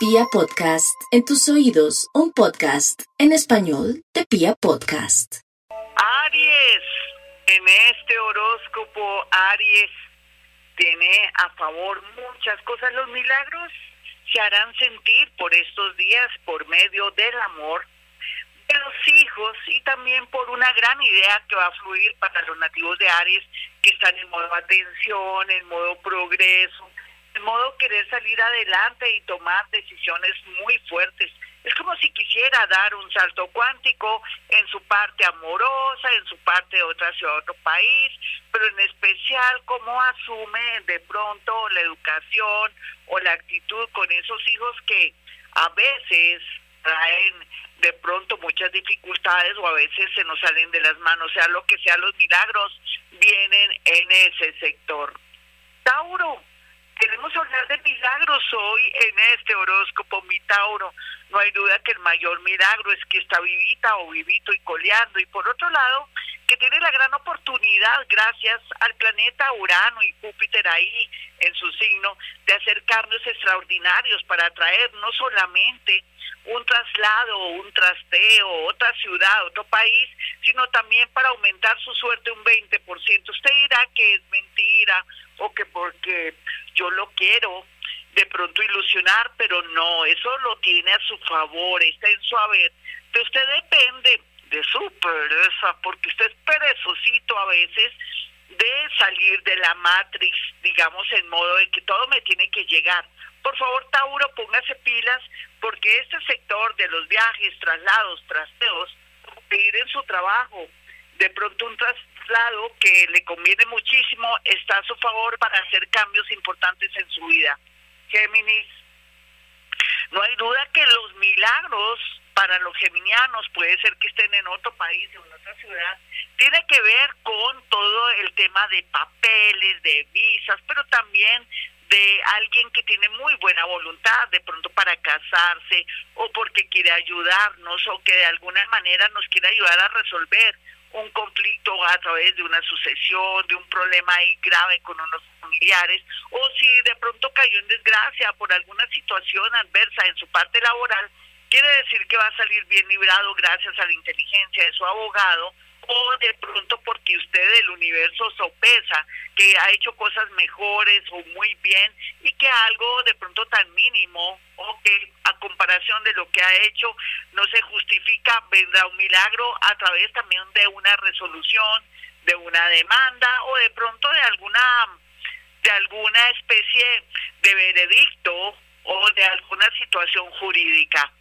Pia Podcast, en tus oídos, un podcast en español de Pia Podcast. Aries, en este horóscopo, Aries tiene a favor muchas cosas. Los milagros se harán sentir por estos días por medio del amor de los hijos y también por una gran idea que va a fluir para los nativos de Aries que están en modo atención, en modo progreso, en modo querer salir adelante y tomar decisiones muy fuertes. Es como si quisiera dar un salto cuántico en su parte amorosa, en su parte de otra ciudad, otro país, pero en especial cómo asume de pronto la educación o la actitud con esos hijos que a veces traen de pronto muchas dificultades o a veces se nos salen de las manos, sea lo que sea, los milagros vienen en ese sector. Tauro, queremos hablar de milagros hoy en este horóscopo, mi Tauro. No hay duda que el mayor milagro es que está vivita o vivito y coleando. Y por otro lado, que tiene la gran oportunidad, gracias al planeta Urano y Júpiter ahí en su signo, de hacer cambios extraordinarios para atraer no solamente un traslado, un trasteo, otra ciudad, otro país, sino también para aumentar su suerte un 20%. Usted dirá que es mentira o que porque yo lo quiero de pronto ilusionar, pero no, eso lo tiene a su favor, está en su haber. De usted depende de su pereza, porque usted es perezosito a veces de salir de la matrix, digamos, en modo de que todo me tiene que llegar. Por favor, Tauro, póngase pilas, porque este sector de los viajes, traslados, trasteos, pedir en su trabajo, de pronto un traslado que le conviene muchísimo, está a su favor para hacer cambios importantes en su vida. Géminis, no hay duda que los milagros para los geminianos, puede ser que estén en otro país, en otra ciudad, tiene que ver con todo el tema de papeles, de visas, pero también de alguien que tiene muy buena voluntad, de pronto para casarse o porque quiere ayudarnos o que de alguna manera nos quiere ayudar a resolver un conflicto a través de una sucesión, de un problema ahí grave con unos familiares, o si de pronto cayó en desgracia por alguna situación adversa en su parte laboral, quiere decir que va a salir bien librado gracias a la inteligencia de su abogado o de pronto porque usted del universo sopesa que ha hecho cosas mejores o muy bien y que algo de pronto tan mínimo o que a comparación de lo que ha hecho no se justifica, vendrá un milagro a través también de una resolución, de una demanda o de pronto de alguna de alguna especie de veredicto o de alguna situación jurídica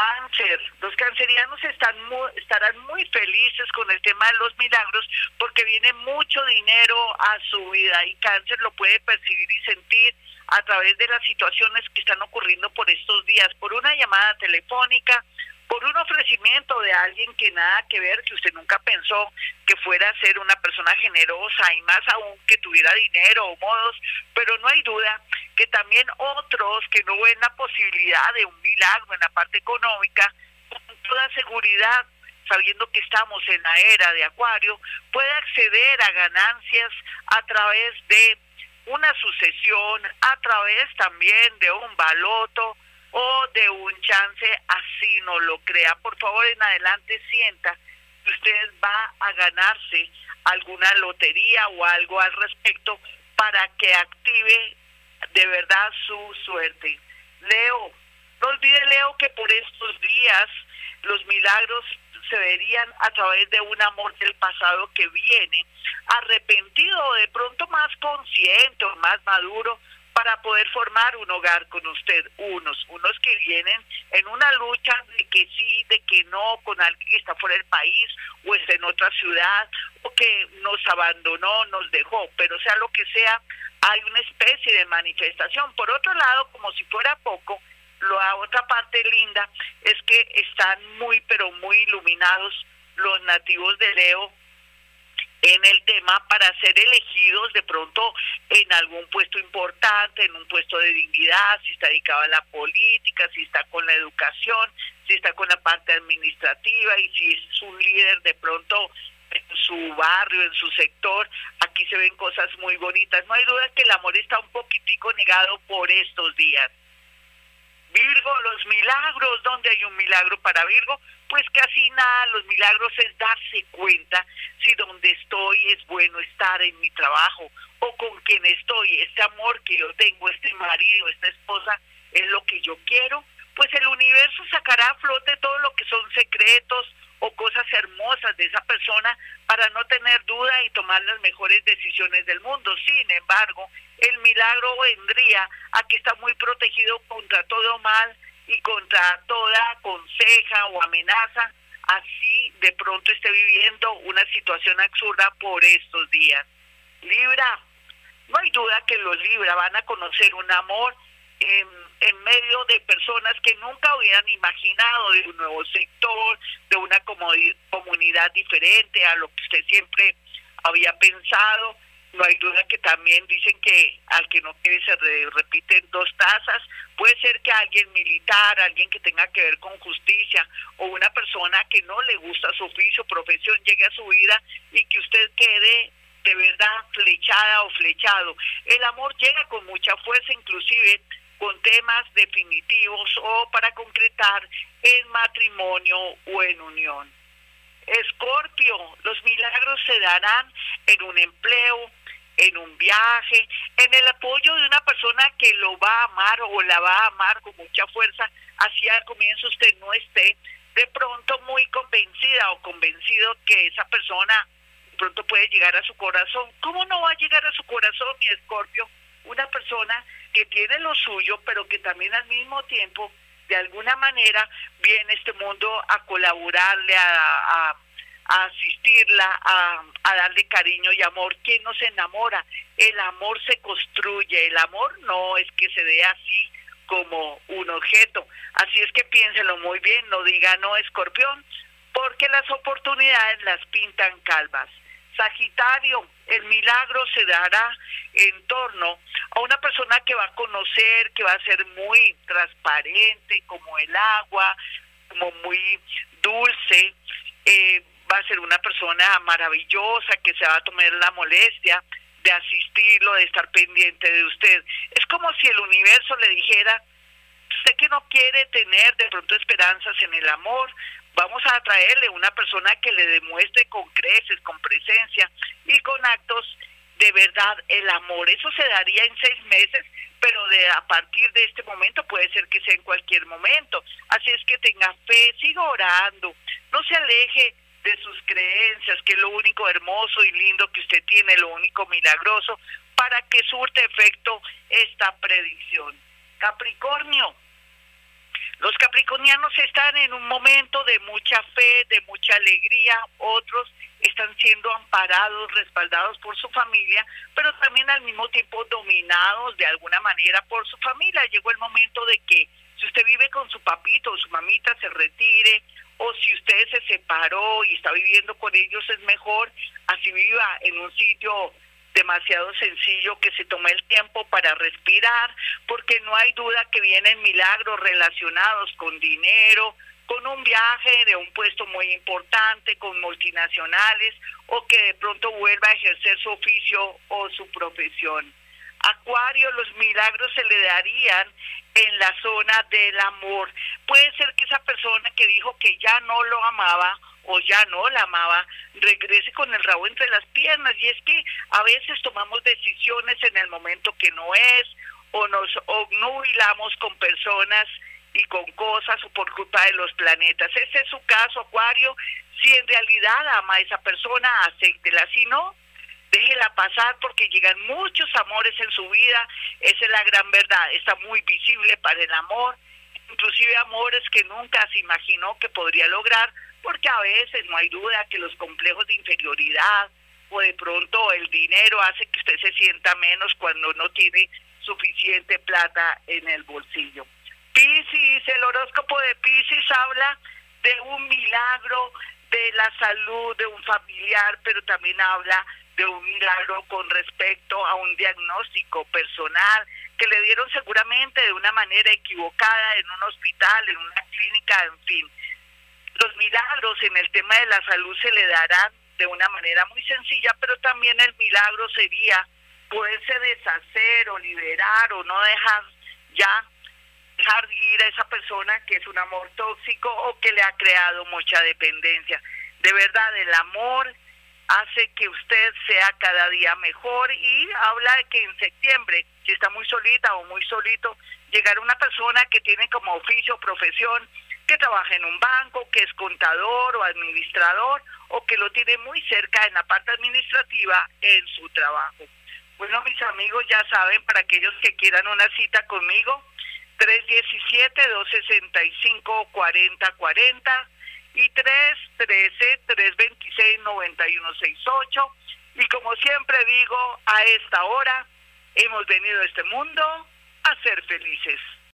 cáncer. Los cancerianos están estarán muy felices con el tema de los milagros porque viene mucho dinero a su vida y cáncer lo puede percibir y sentir a través de las situaciones que están ocurriendo por estos días, por una llamada telefónica, por un ofrecimiento de alguien que nada que ver, que usted nunca pensó que fuera a ser una persona generosa y más aún que tuviera dinero o modos, pero no hay duda que también otros que no ven la posibilidad de un milagro en la parte económica, con toda seguridad, sabiendo que estamos en la era de Acuario, puede acceder a ganancias a través de una sucesión, a través también de un baloto, o de un chance así no lo crea. Por favor, en adelante sienta que usted va a ganarse alguna lotería o algo al respecto para que active de verdad su suerte. Leo, no olvide Leo que por estos días los milagros se verían a través de un amor del pasado que viene, arrepentido, de pronto más consciente o más maduro, para poder formar un hogar con usted, unos, unos que vienen en una lucha de que sí, de que no, con alguien que está fuera del país o está en otra ciudad o que nos abandonó, nos dejó, pero sea lo que sea, hay una especie de manifestación. Por otro lado, como si fuera poco, la otra parte linda es que están muy, pero muy iluminados los nativos de Leo en el tema para ser elegidos de pronto en algún puesto importante, en un puesto de dignidad, si está dedicado a la política, si está con la educación, si está con la parte administrativa y si es un líder de pronto en su barrio, en su sector, aquí se ven cosas muy bonitas. No hay duda que el amor está un poquitico negado por estos días. Virgo, los milagros, ¿dónde hay un milagro para Virgo? Pues casi nada, los milagros es darse cuenta si donde estoy es bueno estar en mi trabajo o con quien estoy, este amor que yo tengo, este marido, esta esposa, es lo que yo quiero, pues el universo sacará a flote todo lo que son secretos o cosas hermosas de esa persona para no tener duda y tomar las mejores decisiones del mundo. Sin embargo, el milagro vendría a que está muy protegido contra todo mal y contra toda conseja o amenaza, así de pronto esté viviendo una situación absurda por estos días. Libra, no hay duda que los Libra van a conocer un amor en, medio de personas que nunca hubieran imaginado de un nuevo sector, de una comunidad diferente a lo que usted siempre había pensado. No hay duda que también dicen que al que no quiere se repiten dos tazas. Puede ser que alguien militar, alguien que tenga que ver con justicia o una persona que no le gusta su oficio, profesión, llegue a su vida y que usted quede de verdad flechada o flechado. El amor llega con mucha fuerza, inclusive con temas definitivos o para concretar en matrimonio o en unión. Escorpio, los milagros se darán en un empleo, en un viaje, en el apoyo de una persona que lo va a amar o la va a amar con mucha fuerza, así al comienzo usted no esté de pronto muy convencida o convencido que esa persona pronto puede llegar a su corazón. ¿Cómo no va a llegar a su corazón, mi Escorpio? Una persona que tiene lo suyo, pero que también al mismo tiempo, de alguna manera, viene este mundo a colaborarle, a, a, asistirla, a, darle cariño y amor. ¿Quién no se enamora? El amor se construye, el amor no es que se dé así como un objeto. Así es que piénselo muy bien, no diga no escorpión, porque las oportunidades las pintan calvas. Sagitario, el milagro se dará en torno a una persona que va a conocer, que va a ser muy transparente, como el agua, como muy dulce, eh, va a ser una persona maravillosa que se va a tomar la molestia de asistirlo, de estar pendiente de usted. Es como si el universo le dijera, usted que no quiere tener de pronto esperanzas en el amor, vamos a traerle una persona que le demuestre con creces, con presencia y con actos de verdad el amor. Eso se daría en seis meses, pero de a partir de este momento puede ser que sea en cualquier momento. Así es que tenga fe, siga orando, no se aleje de sus creencias, que es lo único hermoso y lindo que usted tiene, lo único milagroso, para que surte efecto esta predicción. Capricornio, los capricornianos están en un momento de mucha fe, de mucha alegría, otros están siendo amparados, respaldados por su familia, pero también al mismo tiempo dominados de alguna manera por su familia. Llegó el momento de que si usted vive con su papito o su mamita se retire, o si usted se separó y está viviendo con ellos es mejor, así viva en un sitio demasiado sencillo que se tome el tiempo para respirar, porque no hay duda que vienen milagros relacionados con dinero, con un viaje de un puesto muy importante, con multinacionales, o que de pronto vuelva a ejercer su oficio o su profesión. Acuario, los milagros se le darían en la zona del amor. Puede ser que esa persona que dijo que ya no lo amaba o ya no la amaba, regrese con el rabo entre las piernas. Y es que a veces tomamos decisiones en el momento que no es, o nos obnubilamos con personas y con cosas o por culpa de los planetas. Ese es su caso, Acuario. Si en realidad ama a esa persona, acéptela. Si no, déjela pasar porque llegan muchos amores en su vida. Esa es la gran verdad. Está muy visible para el amor. Inclusive amores que nunca se imaginó que podría lograr porque a veces no hay duda que los complejos de inferioridad o de pronto el dinero hace que usted se sienta menos cuando no tiene suficiente plata en el bolsillo. Piscis, el horóscopo de Piscis habla de un milagro de la salud de un familiar, pero también habla de un milagro con respecto a un diagnóstico personal que le dieron seguramente de una manera equivocada en un hospital, en una clínica, en fin. Los milagros en el tema de la salud se le darán de una manera muy sencilla, pero también el milagro sería poderse deshacer o liberar o no dejar ya dejar ir a esa persona que es un amor tóxico o que le ha creado mucha dependencia. De verdad, el amor hace que usted sea cada día mejor y habla de que en septiembre, si está muy solita o muy solito, llegará una persona que tiene como oficio o profesión que trabaja en un banco, que es contador o administrador o que lo tiene muy cerca en la parte administrativa en su trabajo. Bueno, mis amigos ya saben, para aquellos que quieran una cita conmigo, 317-265-4040 y 313-326-9168. Y como siempre digo, a esta hora hemos venido a este mundo a ser felices.